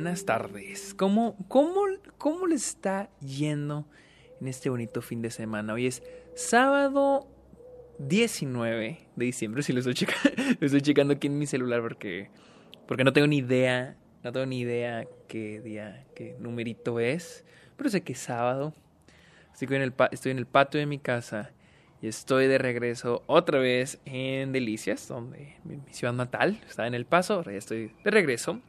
buenas tardes. ¿Cómo, cómo, ¿Cómo les está yendo en este bonito fin de semana? Hoy es sábado 19 de diciembre, si lo estoy, lo estoy checando aquí en mi celular porque, porque no tengo ni idea, no tengo ni idea qué día, qué numerito es, pero sé que es sábado. Estoy en el, estoy en el patio de mi casa y estoy de regreso otra vez en Delicias, donde mi, ciudad natal está en El Paso. Ya estoy de regreso.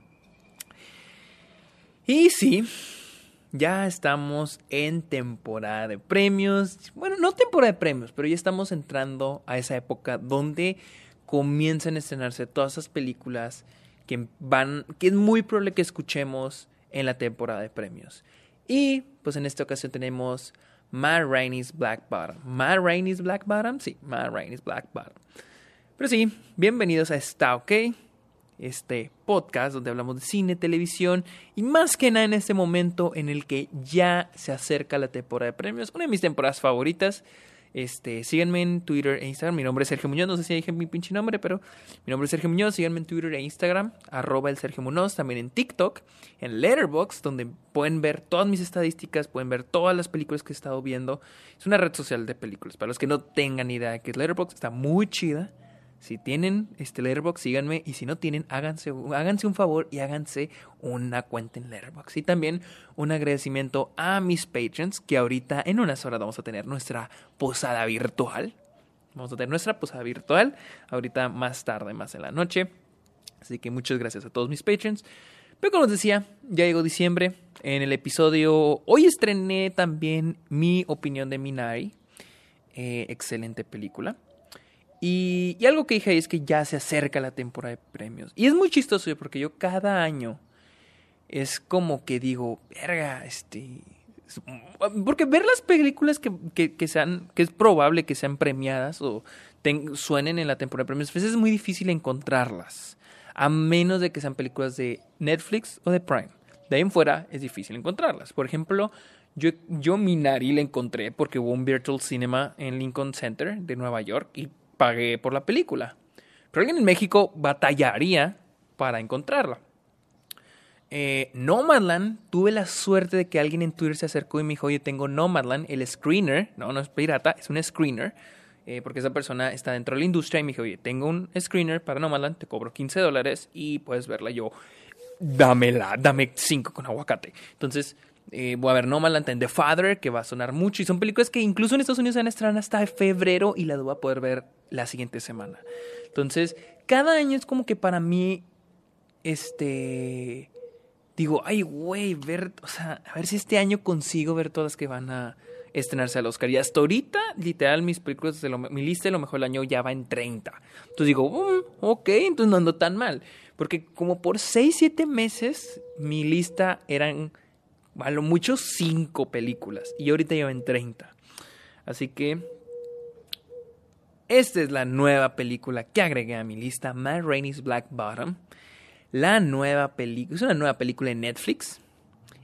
Y sí, ya estamos en temporada de premios. Bueno, no temporada de premios, pero ya estamos entrando a esa época donde comienzan a estrenarse todas esas películas que van, que es muy probable que escuchemos en la temporada de premios. Y pues en esta ocasión tenemos Matt Rainey's Black Bottom. Matt Rainey's Black Bottom, sí, Matt Rainey's Black Bottom. Pero sí, bienvenidos a Está OK, este podcast donde hablamos de cine, televisión y más que nada en este momento en el que ya se acerca la temporada de premios, una de mis temporadas favoritas. Este, síganme en Twitter e Instagram. Mi nombre es Sergio Muñoz. No sé si dije mi pinche nombre, pero mi nombre es Sergio Muñoz. Síganme en Twitter e Instagram. Arroba el Sergio Muñoz. También en TikTok. En Letterboxd, donde pueden ver todas mis estadísticas. Pueden ver todas las películas que he estado viendo. Es una red social de películas. Para los que no tengan idea de qué es Letterboxd, está muy chida. Si tienen este Letterboxd, síganme. Y si no tienen, háganse, háganse un favor y háganse una cuenta en Letterboxd. Y también un agradecimiento a mis patrons, que ahorita en unas horas vamos a tener nuestra posada virtual. Vamos a tener nuestra posada virtual. Ahorita más tarde, más en la noche. Así que muchas gracias a todos mis patrons. Pero como les decía, ya llegó diciembre. En el episodio, hoy estrené también mi opinión de Minari. Eh, excelente película. Y, algo que dije ahí es que ya se acerca la temporada de premios. Y es muy chistoso porque yo cada año es como que digo, verga, este... Porque ver las películas que, que, sean, que es probable que sean premiadas o suenen en la temporada de premios, pues es muy difícil encontrarlas. A menos de que sean películas de Netflix o de Prime. De ahí en fuera es difícil encontrarlas. Por ejemplo, yo, yo Minari la encontré porque hubo un Virtual Cinema en Lincoln Center de Nueva York y pagué por la película. Pero alguien en México batallaría para encontrarla. Eh, Nomadland, tuve la suerte de que alguien en Twitter se acercó y me dijo, oye, tengo Nomadland, el screener, no, no es pirata, es un screener, eh, porque esa persona está dentro de la industria y me dijo, oye, tengo un screener para Nomadland, te cobro 15 dólares y puedes verla yo, dámela, dame 5 con aguacate. Entonces, eh, voy a ver Nomadland en The Father, que va a sonar mucho. Y son películas que incluso en Estados Unidos se van a estrenar hasta febrero y las voy a poder ver la siguiente semana. Entonces, cada año es como que para mí, este, digo, ay, güey, ver, o sea, a ver si este año consigo ver todas que van a estrenarse al Oscar. Y hasta ahorita, literal, mis películas, de lo, mi lista de lo mejor del año ya va en 30. Entonces digo, mm, ok, entonces no ando tan mal. Porque como por 6, 7 meses, mi lista eran a lo mucho 5 películas. Y ahorita lleva en 30. Así que esta es la nueva película que agregué a mi lista, Matt Rainey's Black Bottom. La nueva película, es una nueva película en Netflix.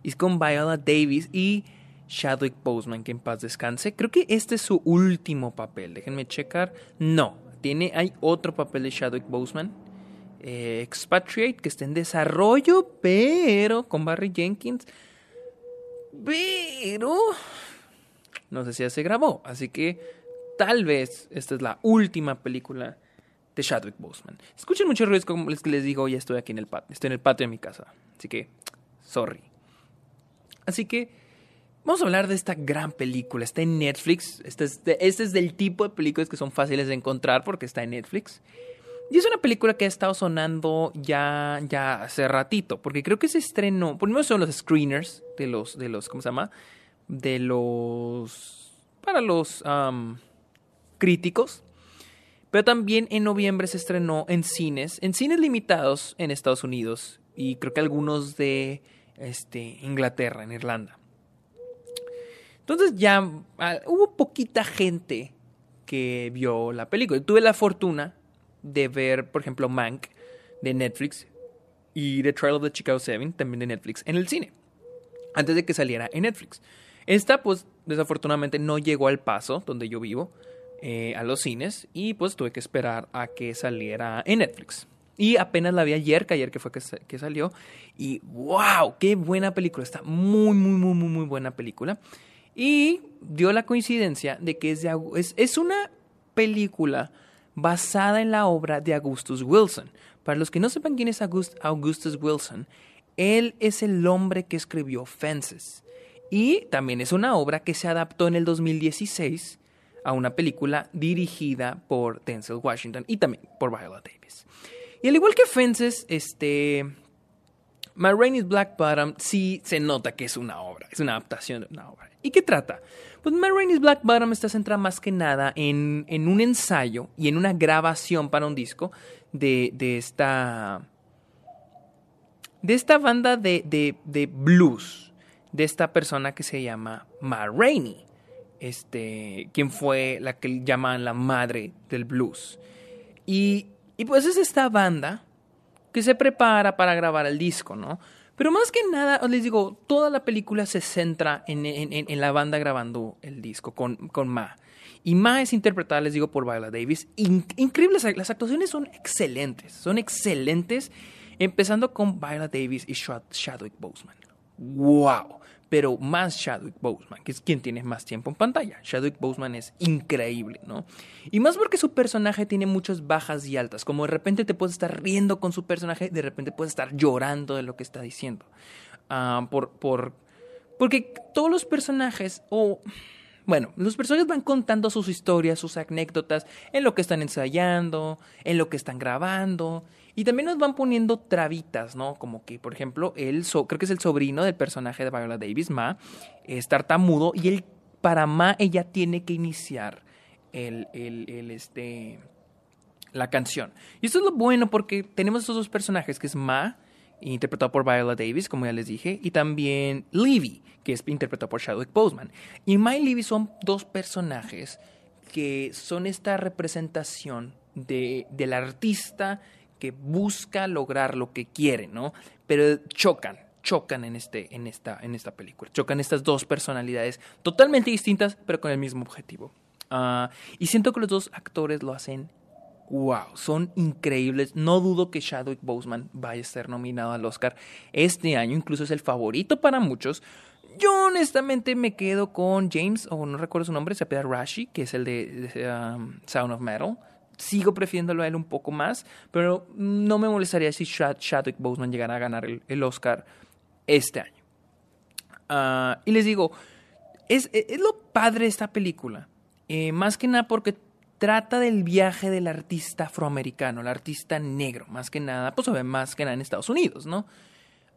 Es con Viola Davis y Chadwick Boseman, que en paz descanse. Creo que este es su último papel. Déjenme checar. No, tiene, hay otro papel de Chadwick Boseman. Eh, Expatriate, que está en desarrollo, pero con Barry Jenkins. Pero no sé si ya se grabó. Así que tal vez esta es la última película de Chadwick Boseman. Escuchen muchos ruidos como les, les digo, ya estoy aquí en el patio, estoy en el patio de mi casa, así que sorry. Así que vamos a hablar de esta gran película, está en Netflix, este es, este es del tipo de películas que son fáciles de encontrar porque está en Netflix. Y es una película que ha estado sonando ya, ya hace ratito, porque creo que se estrenó, primero son los screeners de los, de los, ¿cómo se llama? De los, para los, críticos. Pero también en noviembre se estrenó en cines, en cines limitados en Estados Unidos y creo que algunos de este, Inglaterra, en Irlanda. Entonces ya ah, hubo poquita gente que vio la película. Tuve la fortuna de ver, por ejemplo, Mank de Netflix y The Trial of the Chicago Seven también de Netflix en el cine, antes de que saliera en Netflix. Esta, pues, desafortunadamente no llegó al paso donde yo vivo. Eh, a los cines y pues tuve que esperar a que saliera en Netflix. Y apenas la vi ayer, que ayer que fue que, que salió. Y wow, qué buena película. Está muy, muy, muy, muy, muy buena película. Y dio la coincidencia de que es, de, es, es una película basada en la obra de Augustus Wilson. Para los que no sepan quién es Augustus Wilson, él es el hombre que escribió Fences. Y también es una obra que se adaptó en el 2016 a una película dirigida por Denzel Washington y también por Viola Davis. Y al igual que Fences, este. My Rainey's Black Bottom sí se nota que es una obra, es una adaptación de una obra. ¿Y qué trata? Pues My Rainey's Black Bottom está centrada más que nada en, en, un ensayo y en una grabación para un disco de, de esta. de esta banda de, de, de blues de esta persona que se llama Ma Rainey, este, quien fue la que llaman la madre del blues. Y, y pues es esta banda que se prepara para grabar el disco, ¿no? Pero más que nada, les digo, toda la película se centra en, en, la banda grabando el disco con, con, Ma. Y Ma es interpretada, les digo, por Viola Davis. increíbles, las actuaciones son excelentes, son excelentes, empezando con Viola Davis y Chadwick Boseman. ¡Wow! Pero más Chadwick Boseman, que es quien tiene más tiempo en pantalla. Chadwick Boseman es increíble, ¿no? Y más porque su personaje tiene muchas bajas y altas, como de repente te puedes estar riendo con su personaje, de repente puedes estar llorando de lo que está diciendo. Ah, por, por, porque todos los personajes, o... Bueno, los personajes van contando sus historias, sus anécdotas, en lo que están ensayando, en lo que están grabando, y también nos van poniendo trabitas, ¿no? Como que, por ejemplo, él, creo que es el sobrino del personaje de Viola Davis, Ma, es tartamudo y él, para Ma, ella tiene que iniciar el, el, este, la canción. Y esto es lo bueno porque tenemos estos dos personajes, que es Ma, interpretado por Viola Davis, como ya les dije, y también Levy, que es interpretado por Chadwick Boseman. Y Ma y Levy son dos personajes que son esta representación de, del artista que busca lograr lo que quiere, ¿no? Pero chocan, chocan en, este, en, esta, en esta película. Chocan estas dos personalidades totalmente distintas, pero con el mismo objetivo. Uh, y siento que los dos actores lo hacen wow, son increíbles. No dudo que Chadwick Boseman vaya a ser nominado al Oscar este año, incluso es el favorito para muchos. Yo honestamente me quedo con James, o no recuerdo su nombre, se llama Rashi, que es el de, um, Sound of Metal sigo prefiriéndolo a él un poco más, pero no me molestaría si Chadwick Boseman llegara a ganar el, Oscar este año. Ah, y les digo, es, es, lo padre de esta película, eh, más que nada porque trata del viaje del artista afroamericano, el artista negro, más que nada, pues más que nada en Estados Unidos, ¿no?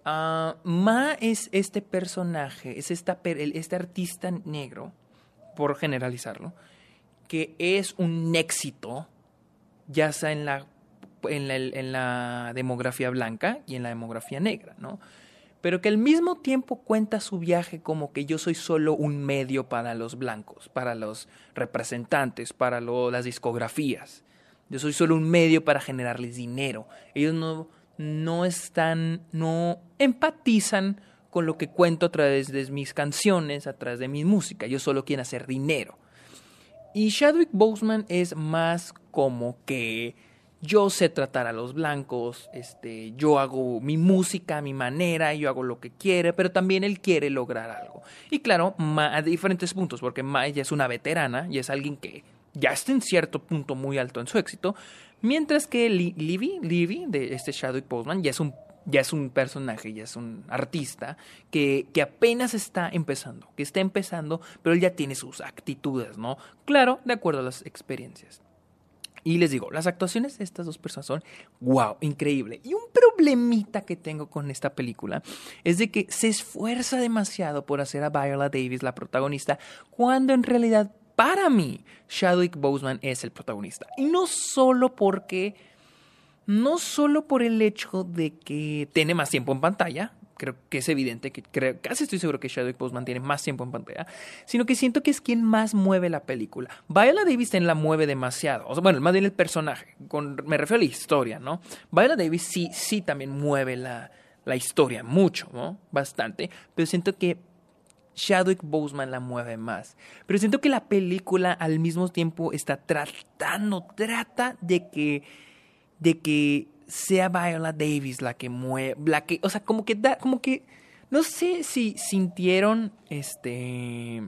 Uh, Ma es este personaje, es esta, este artista negro, por generalizarlo, que es un éxito ya sea en la, en la, demografía blanca y en la demografía negra, ¿no? Pero que al mismo tiempo cuenta su viaje como que yo soy solo un medio para los blancos, para los representantes, para las discografías. Yo soy solo un medio para generarles dinero. Ellos no, no están, no empatizan con lo que cuento a través de mis canciones, a través de mi música. Ellos solo quieren hacer dinero. Y Chadwick Boseman es más como que yo sé tratar a los blancos, este, yo hago mi música a mi manera, yo hago lo que quiere, pero también él quiere lograr algo. Y claro, a diferentes puntos, porque Ma ya es una veterana y es alguien que ya está en cierto punto muy alto en su éxito, mientras que Livy, de este Chadwick Boseman, ya es un ya es un personaje, ya es un artista que, que, apenas está empezando, que está empezando, pero él ya tiene sus actitudes, ¿no? Claro, de acuerdo a las experiencias. Y les digo, las actuaciones de estas dos personas son wow, increíble. Y un problemita que tengo con esta película es de que se esfuerza demasiado por hacer a Viola Davis la protagonista, cuando en realidad para mí Chadwick Boseman es el protagonista. Y no solo porque no solo por el hecho de que tiene más tiempo en pantalla, creo que es evidente que creo, casi estoy seguro que Chadwick Boseman tiene más tiempo en pantalla, sino que siento que es quien más mueve la película. Viola Davis la mueve demasiado, o sea, bueno, más bien el personaje, me refiero a la historia, ¿no? Viola Davis sí, sí también mueve la, la historia mucho, ¿no? Bastante, pero siento que Chadwick Boseman la mueve más. Pero siento que la película al mismo tiempo está tratando, trata de que de que sea Viola Davis la que mueve, la que, o sea, como que da, como que, no sé si sintieron, este,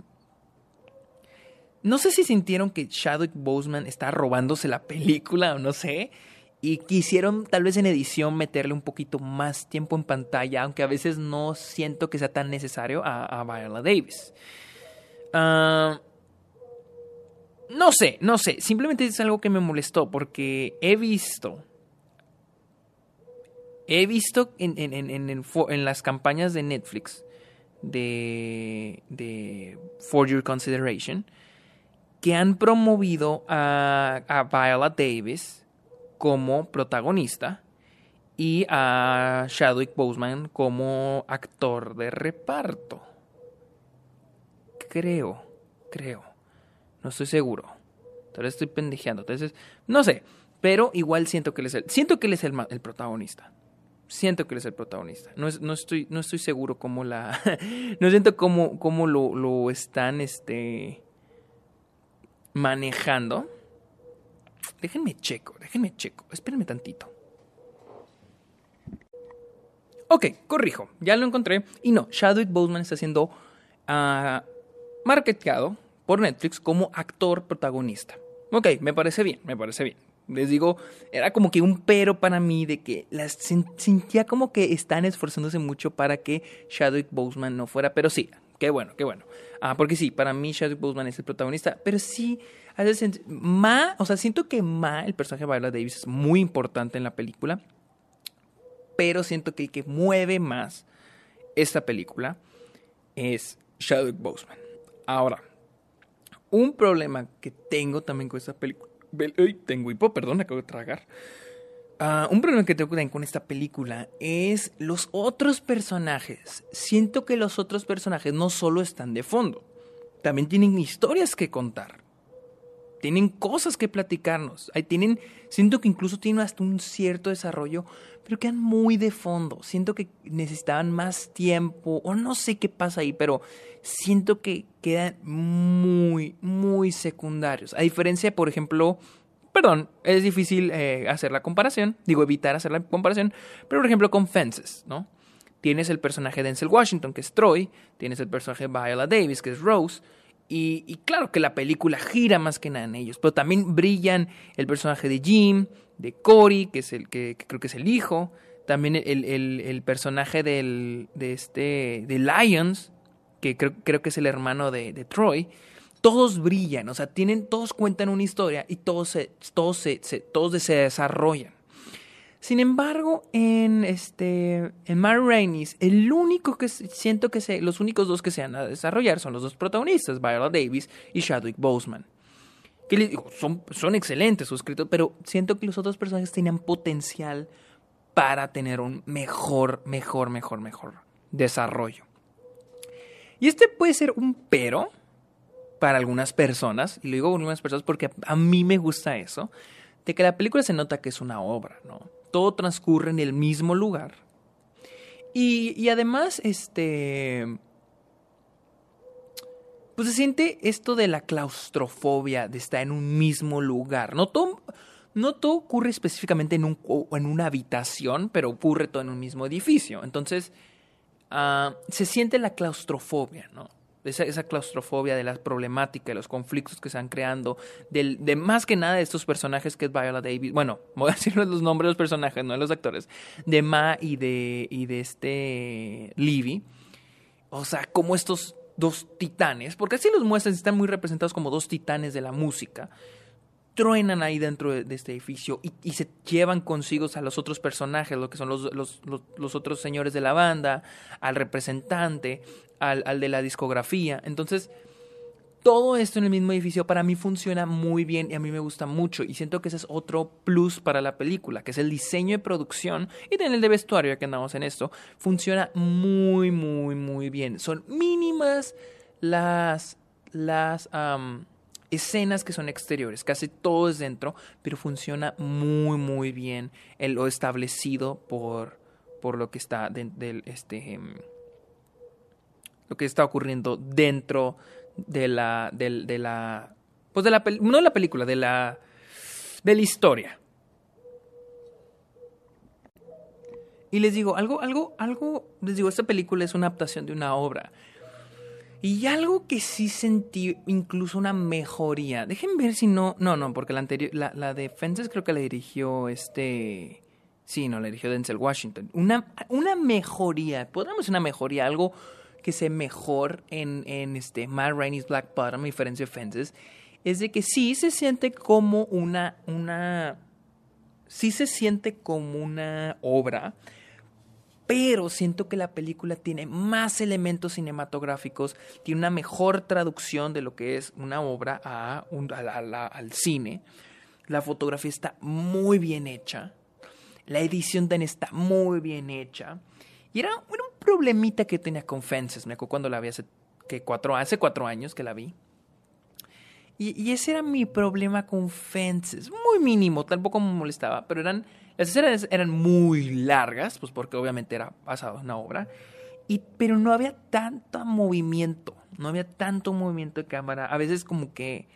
no sé si sintieron que Chadwick Boseman está robándose la película o no sé. Y quisieron tal vez en edición meterle un poquito más tiempo en pantalla, aunque a veces no siento que sea tan necesario a, Viola Davis. Ah, no sé, no sé. Simplemente es algo que me molestó porque he visto. He visto en, en las campañas de Netflix de, de For Your Consideration que han promovido a, a Viola Davis como protagonista y a Chadwick Boseman como actor de reparto. Creo, creo. No estoy seguro. Todavía estoy pendejeando. Entonces, no sé. Pero igual siento que él es el, siento que él es el, el protagonista. Siento que él es el protagonista. No, no, estoy, no estoy seguro cómo la. no siento cómo, cómo lo, lo están este, manejando. Déjenme checo, déjenme checo. Espérenme tantito. Ok, corrijo. Ya lo encontré. Y no, Chadwick Boseman está siendo uh, marketeado por Netflix como actor protagonista. Ok, me parece bien, me parece bien. Les digo, era como que un pero para mí de que las sentía como que están esforzándose mucho para que Chadwick Boseman no fuera, pero sí, qué bueno, qué bueno. Ah, porque sí, para mí Chadwick Boseman es el protagonista, pero sí, Ma, o sea, siento que Ma, el personaje de Viola Davis, es muy importante en la película, pero siento que el que mueve más esta película es Chadwick Boseman. Ahora, un problema que tengo también con esta película, tengo hipo, perdón, acabo de tragar. Ah, un problema que tengo con esta película es los otros personajes. Siento que los otros personajes no solo están de fondo, también tienen historias que contar. Tienen cosas que platicarnos. Ahí tienen, siento que incluso tienen hasta un cierto desarrollo, pero quedan muy de fondo. Siento que necesitaban más tiempo, o no sé qué pasa ahí, pero siento que quedan muy, muy secundarios. A diferencia, por ejemplo, Perdón, es difícil eh, hacer la comparación, digo evitar hacer la comparación, pero por ejemplo con Fences, ¿no? Tienes el personaje de Denzel Washington, que es Troy, tienes el personaje de Viola Davis, que es Rose, y, claro que la película gira más que nada en ellos, pero también brillan el personaje de Jim, de Cory, que es el que, creo que es el hijo, también el, personaje del, de este de Lions, que creo, creo que es el hermano de, de Troy todos brillan, o sea, tienen, todos cuentan una historia y todos se, todos se, todos se desarrollan. Sin embargo, en este en el único que siento que se, los únicos dos que se van a desarrollar son los dos protagonistas, Viola Davis y Chadwick Boseman. Que les digo, son, son excelentes sus escritos, pero siento que los otros personajes tenían potencial para tener un mejor, mejor, mejor, mejor desarrollo. Y este puede ser un pero, para algunas personas, y lo digo algunas personas porque a mí me gusta eso, de que la película se nota que es una obra, ¿no? Todo transcurre en el mismo lugar. Y, además, este... Pues se siente esto de la claustrofobia, de estar en un mismo lugar. No todo, no todo ocurre específicamente en, un, en una habitación, pero ocurre todo en un mismo edificio. Entonces, uh, se siente la claustrofobia, ¿no? Esa, esa, claustrofobia, de la problemática, de los conflictos que se han creando, de más que nada de estos personajes que es Viola Davis, bueno, voy a decir los nombres de los personajes, no de los actores, de Ma y de, y de este Livy. O sea, como estos dos titanes, porque así los muestran, están muy representados como dos titanes de la música, truenan ahí dentro de, este edificio y, se llevan consigo a los otros personajes, lo que son los, los, los, otros señores de la banda, al representante, al, al, de la discografía. Entonces, todo esto en el mismo edificio para mí funciona muy bien y a mí me gusta mucho y siento que ese es otro plus para la película, que es el diseño de producción y también el de vestuario, ya que andamos en esto, funciona muy, muy, muy bien. Son mínimas las... las escenas que son exteriores, casi todo es dentro, pero funciona muy muy bien en lo establecido por, por lo que está del este em, lo que está ocurriendo dentro de la de, la pues de la no de la película, de la de la historia. Y les digo, algo, algo, algo, les digo, esta película es una adaptación de una obra. Y algo que sí sentí, incluso una mejoría. Dejen ver si no. No, no, porque la anterior. La, la de Fences creo que la dirigió este. Sí, no, la dirigió Denzel Washington. Una, una mejoría. Podríamos una mejoría, algo que se mejor en, en este Matt Rainey's Black Bottom, diferencia de Fences, es de que sí se siente como una. una sí se siente como una obra pero siento que la película tiene más elementos cinematográficos, tiene una mejor traducción de lo que es una obra al cine. La fotografía está muy bien hecha, la edición también está muy bien hecha. Y era, un problemita que tenía con Fences, me acuerdo cuando la vi hace, que cuatro, hace cuatro años que la vi. Y, y, ese era mi problema con Fences, muy mínimo, tampoco me molestaba, pero eran las escenas eran muy largas, pues porque obviamente era basado en una obra, y, pero no había tanto movimiento, no había tanto movimiento de cámara. A veces como que...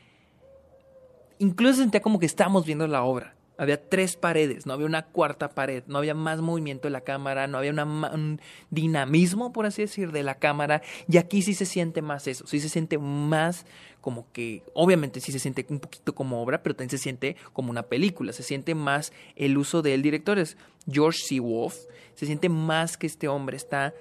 Incluso sentía como que estábamos viendo la obra. Había tres paredes, no había una cuarta pared, no había más movimiento de la cámara, no había un dinamismo, por así decir, de la cámara. Y aquí sí se siente más eso, sí se siente más como que, obviamente sí se siente un poquito como obra, pero también se siente como una película, se siente más el uso del director, es George C. Wolf, se siente más que este hombre está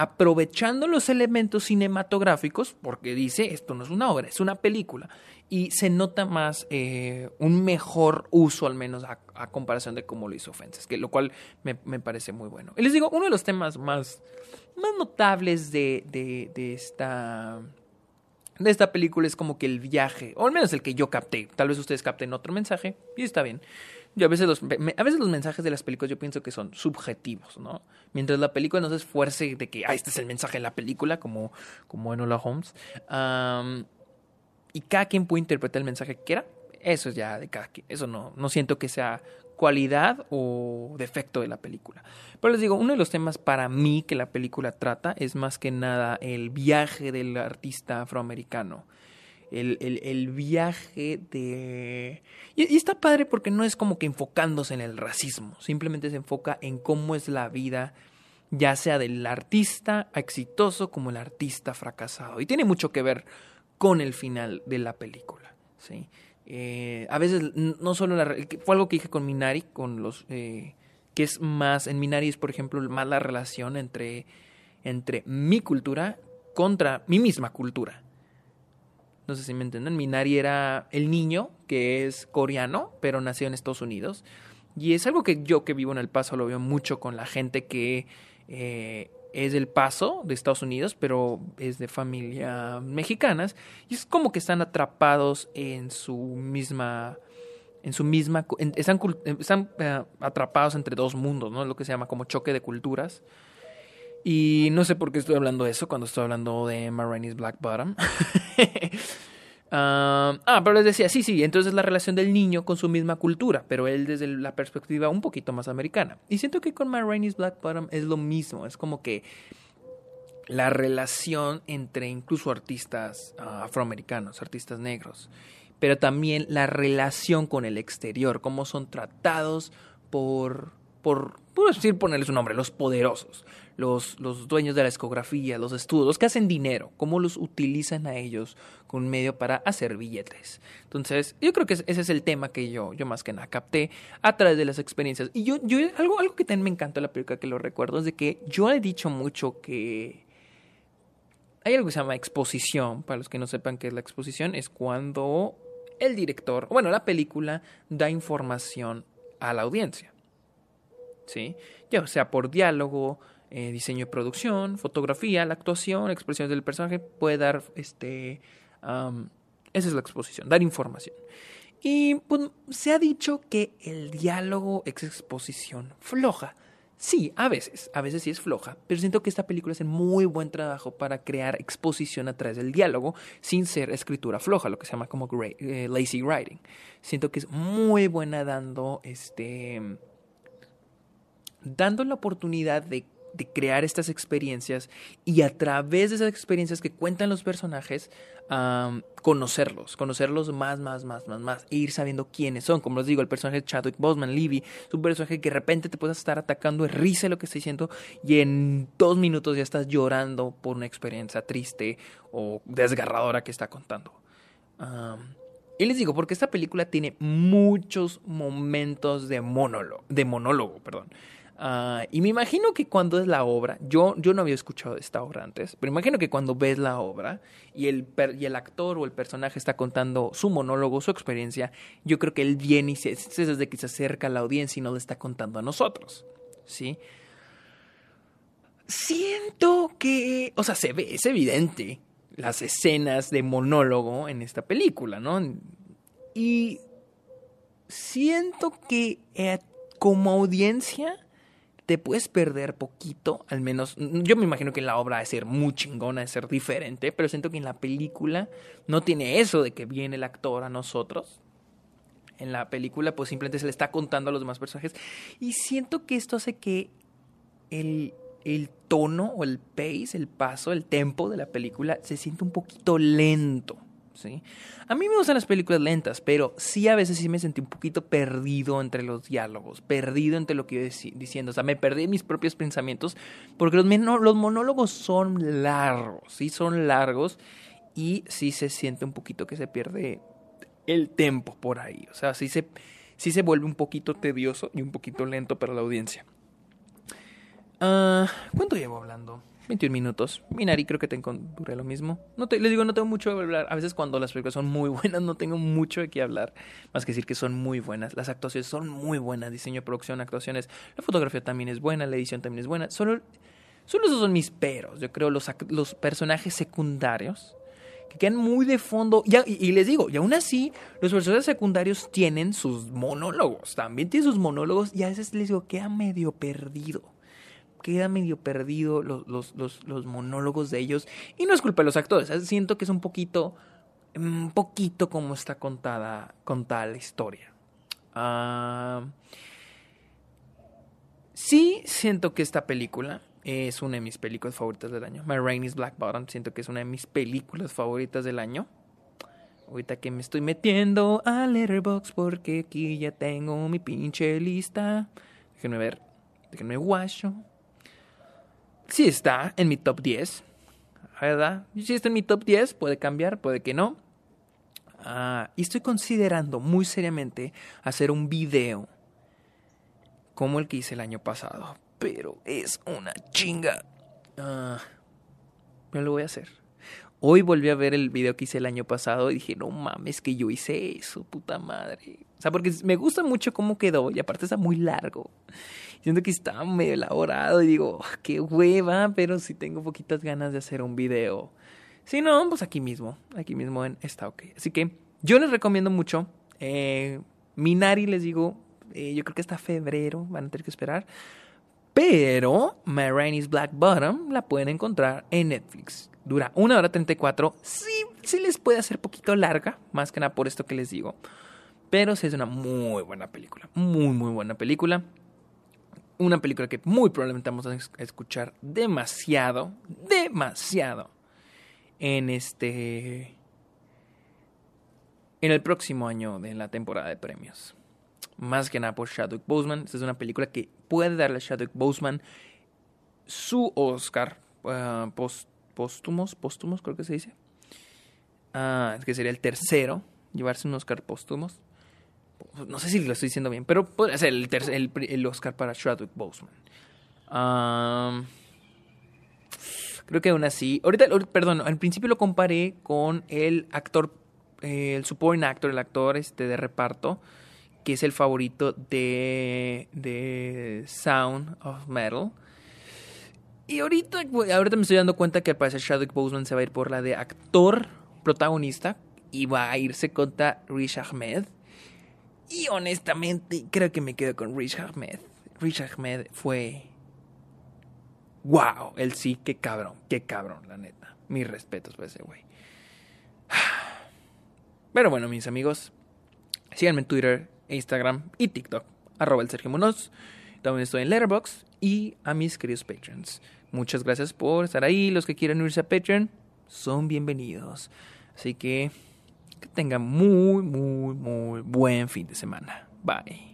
aprovechando los elementos cinematográficos, porque dice, esto no es una obra, es una película, y se nota más eh, un mejor uso, al menos a, comparación de cómo lo hizo Fences, que lo cual me, parece muy bueno. Y les digo, uno de los temas más, más notables de, de, esta de esta película es como que el viaje, o al menos el que yo capté. Tal vez ustedes capten otro mensaje y está bien. Yo a veces los, a veces los mensajes de las películas yo pienso que son subjetivos, ¿no? Mientras la película no se esfuerce de que, ah, este es el mensaje de la película, como, como Enola Holmes y cada quien puede interpretar el mensaje que quiera, eso es ya de cada quien. Eso no, no siento que sea cualidad o defecto de la película. Pero les digo, uno de los temas para mí que la película trata es más que nada el viaje del artista afroamericano. El, el, viaje de... Y, está padre porque no es como que enfocándose en el racismo, simplemente se enfoca en cómo es la vida, ya sea del artista exitoso como el artista fracasado. Y tiene mucho que ver con el final de la película. ¿sí? Eh, a veces no solo fue algo que dije con Minari, con los eh, que es más en Minari es por ejemplo más la relación entre entre mi cultura contra mi misma cultura. No sé si me entienden. Minari era el niño que es coreano, pero nació en Estados Unidos. Y es algo que yo que vivo en El Paso lo veo mucho con la gente que eh, es del Paso de Estados Unidos, pero es de familia mexicanas y es como que están atrapados en su misma en su misma están, están eh, atrapados entre dos mundos, ¿no? Lo que se llama como choque de culturas. Y no sé por qué estoy hablando de eso cuando estoy hablando de Marini's Black Bottom. ah, pero les decía, sí, sí, entonces la relación del niño con su misma cultura, pero él desde la perspectiva un poquito más americana. Y siento que con Rainey's Black Bottom es lo mismo, es como que la relación entre incluso artistas ah, afroamericanos, artistas negros, pero también la relación con el exterior, cómo son tratados por, por, por decir, ponerles un nombre, los poderosos, los, los dueños de la discografía, los estudios, los que hacen dinero, cómo los utilizan a ellos con medio para hacer billetes. Entonces, yo creo que ese es el tema que yo, yo más que nada capté a través de las experiencias. Y yo, yo algo, algo que también me encanta la película que lo recuerdo es de que yo he dicho mucho que hay algo que se llama exposición. Para los que no sepan qué es la exposición, es cuando el director, bueno, la película da información a la audiencia. ¿Sí? Ya sea por diálogo, eh, diseño de producción, fotografía, la actuación, expresiones del personaje, puede dar, este, esa es la exposición, dar información. Y pues, se ha dicho que el diálogo es exposición floja. Sí, a veces, a veces sí es floja, pero siento que esta película hace muy buen trabajo para crear exposición a través del diálogo sin ser escritura floja, lo que se llama como eh, lazy writing. Siento que es muy buena dando este dando la oportunidad de de crear estas experiencias y a través de esas experiencias que cuentan los personajes, conocerlos, conocerlos más, más, más, más, más, e ir sabiendo quiénes son. Como les digo, el personaje de Chadwick Boseman, Libby, es un personaje que de repente te puedes estar atacando, risa lo que está diciendo y en dos minutos ya estás llorando por una experiencia triste o desgarradora que está contando. y les digo, porque esta película tiene muchos momentos de monólogo, de monólogo, perdón. Ah, y me imagino que cuando es la obra, yo, yo no había escuchado esta obra antes, pero imagino que cuando ves la obra y el, y el actor o el personaje está contando su monólogo, su experiencia, yo creo que él viene y se, es desde que se acerca a la audiencia y no le está contando a nosotros. ¿Sí? Siento que, o sea, se ve, es evidente las escenas de monólogo en esta película, ¿no? Y siento que eh, como audiencia te puedes perder poquito, al menos yo me imagino que la obra a ser muy chingona, de ser diferente, pero siento que en la película no tiene eso de que viene el actor a nosotros. En la película pues simplemente se le está contando a los demás personajes y siento que esto hace que el, el tono o el pace, el paso, el tempo de la película se siente un poquito lento. A mí me gustan las películas lentas, pero sí a veces sí me sentí un poquito perdido entre los diálogos, perdido entre lo que iba diciendo, o sea, me perdí mis propios pensamientos, porque los, los monólogos son largos, sí son largos, y sí se siente un poquito que se pierde el tempo por ahí, o sea, sí se, sí se vuelve un poquito tedioso y un poquito lento para la audiencia. Ah, ¿Cuánto llevo hablando? 21 minutos. Minari creo que te dure lo mismo. No te, les digo, no tengo mucho que hablar. A veces cuando las películas son muy buenas no tengo mucho de qué hablar. Más que decir que son muy buenas. Las actuaciones son muy buenas. Diseño, producción, actuaciones. La fotografía también es buena. La edición también es buena. Solo, solo esos son mis peros. Yo creo los, los personajes secundarios que quedan muy de fondo. Y, y, les digo, y aún así, los personajes secundarios tienen sus monólogos. También tienen sus monólogos y a veces les digo, queda medio perdido queda medio perdido los, los, los, los, monólogos de ellos. Y no es culpa de los actores, siento que es un poquito, un poquito como está contada, contada la historia. Ah, sí, siento que esta película es una de mis películas favoritas del año. My Rain is Black Bottom, siento que es una de mis películas favoritas del año. Ahorita que me estoy metiendo a Letterboxd porque aquí ya tengo mi pinche lista. Déjenme ver, déjenme guacho sí está en mi top 10, ¿verdad? Si está en mi top 10, puede cambiar, puede que no. Ah, y estoy considerando muy seriamente hacer un video como el que hice el año pasado. Pero es una chinga. Uh, pero lo voy a hacer. Hoy volví a ver el video que hice el año pasado y dije, no mames, que yo hice eso, puta madre. O sea, porque me gusta mucho cómo quedó y aparte está muy largo. Siento que está medio elaborado y digo, ah, qué hueva, pero sí tengo poquitas ganas de hacer un video. Si no, pues aquí mismo, aquí mismo en está ok. Así que yo les recomiendo mucho. Eh, Minari, les digo, eh, yo creo que hasta febrero van a tener que esperar. Pero My Black Bottom la pueden encontrar en Netflix. Dura una hora 34. Sí, sí les puede hacer poquito larga, más que nada por esto que les digo. Pero sí es una muy buena película. Muy, muy buena película. Una película que muy probablemente vamos a escuchar demasiado, demasiado en este. En el próximo año de la temporada de premios. Más que nada por Chadwick Boseman. Esta es una película que puede darle a Chadwick Boseman su Oscar uh, póstumos, póstumos creo que se dice. Ah, que sería el tercero, llevarse un Oscar póstumos no sé si lo estoy diciendo bien, pero podría ser el, el, Oscar para Chadwick Boseman. creo que aún así. Ahorita, perdón, al principio lo comparé con el actor, eh, el supporting actor, el actor este de reparto, que es el favorito de, de Sound of Metal. Y ahorita, ahorita me estoy dando cuenta que al parecer Chadwick Boseman se va a ir por la de actor protagonista y va a irse contra Rish Ahmed. Y honestamente, creo que me quedo con Rich Ahmed. Rich Ahmed fue. ¡Wow! Él sí, qué cabrón, qué cabrón, la neta. Mis respetos para ese güey. Pero bueno, mis amigos, síganme en Twitter, Instagram y TikTok. Arroba el Sergio Munoz. También estoy en Letterboxd y a mis queridos patrons. Muchas gracias por estar ahí. Los que quieran unirse a Patreon son bienvenidos. Así que que tengan muy, muy, muy buen fin de semana. Bye.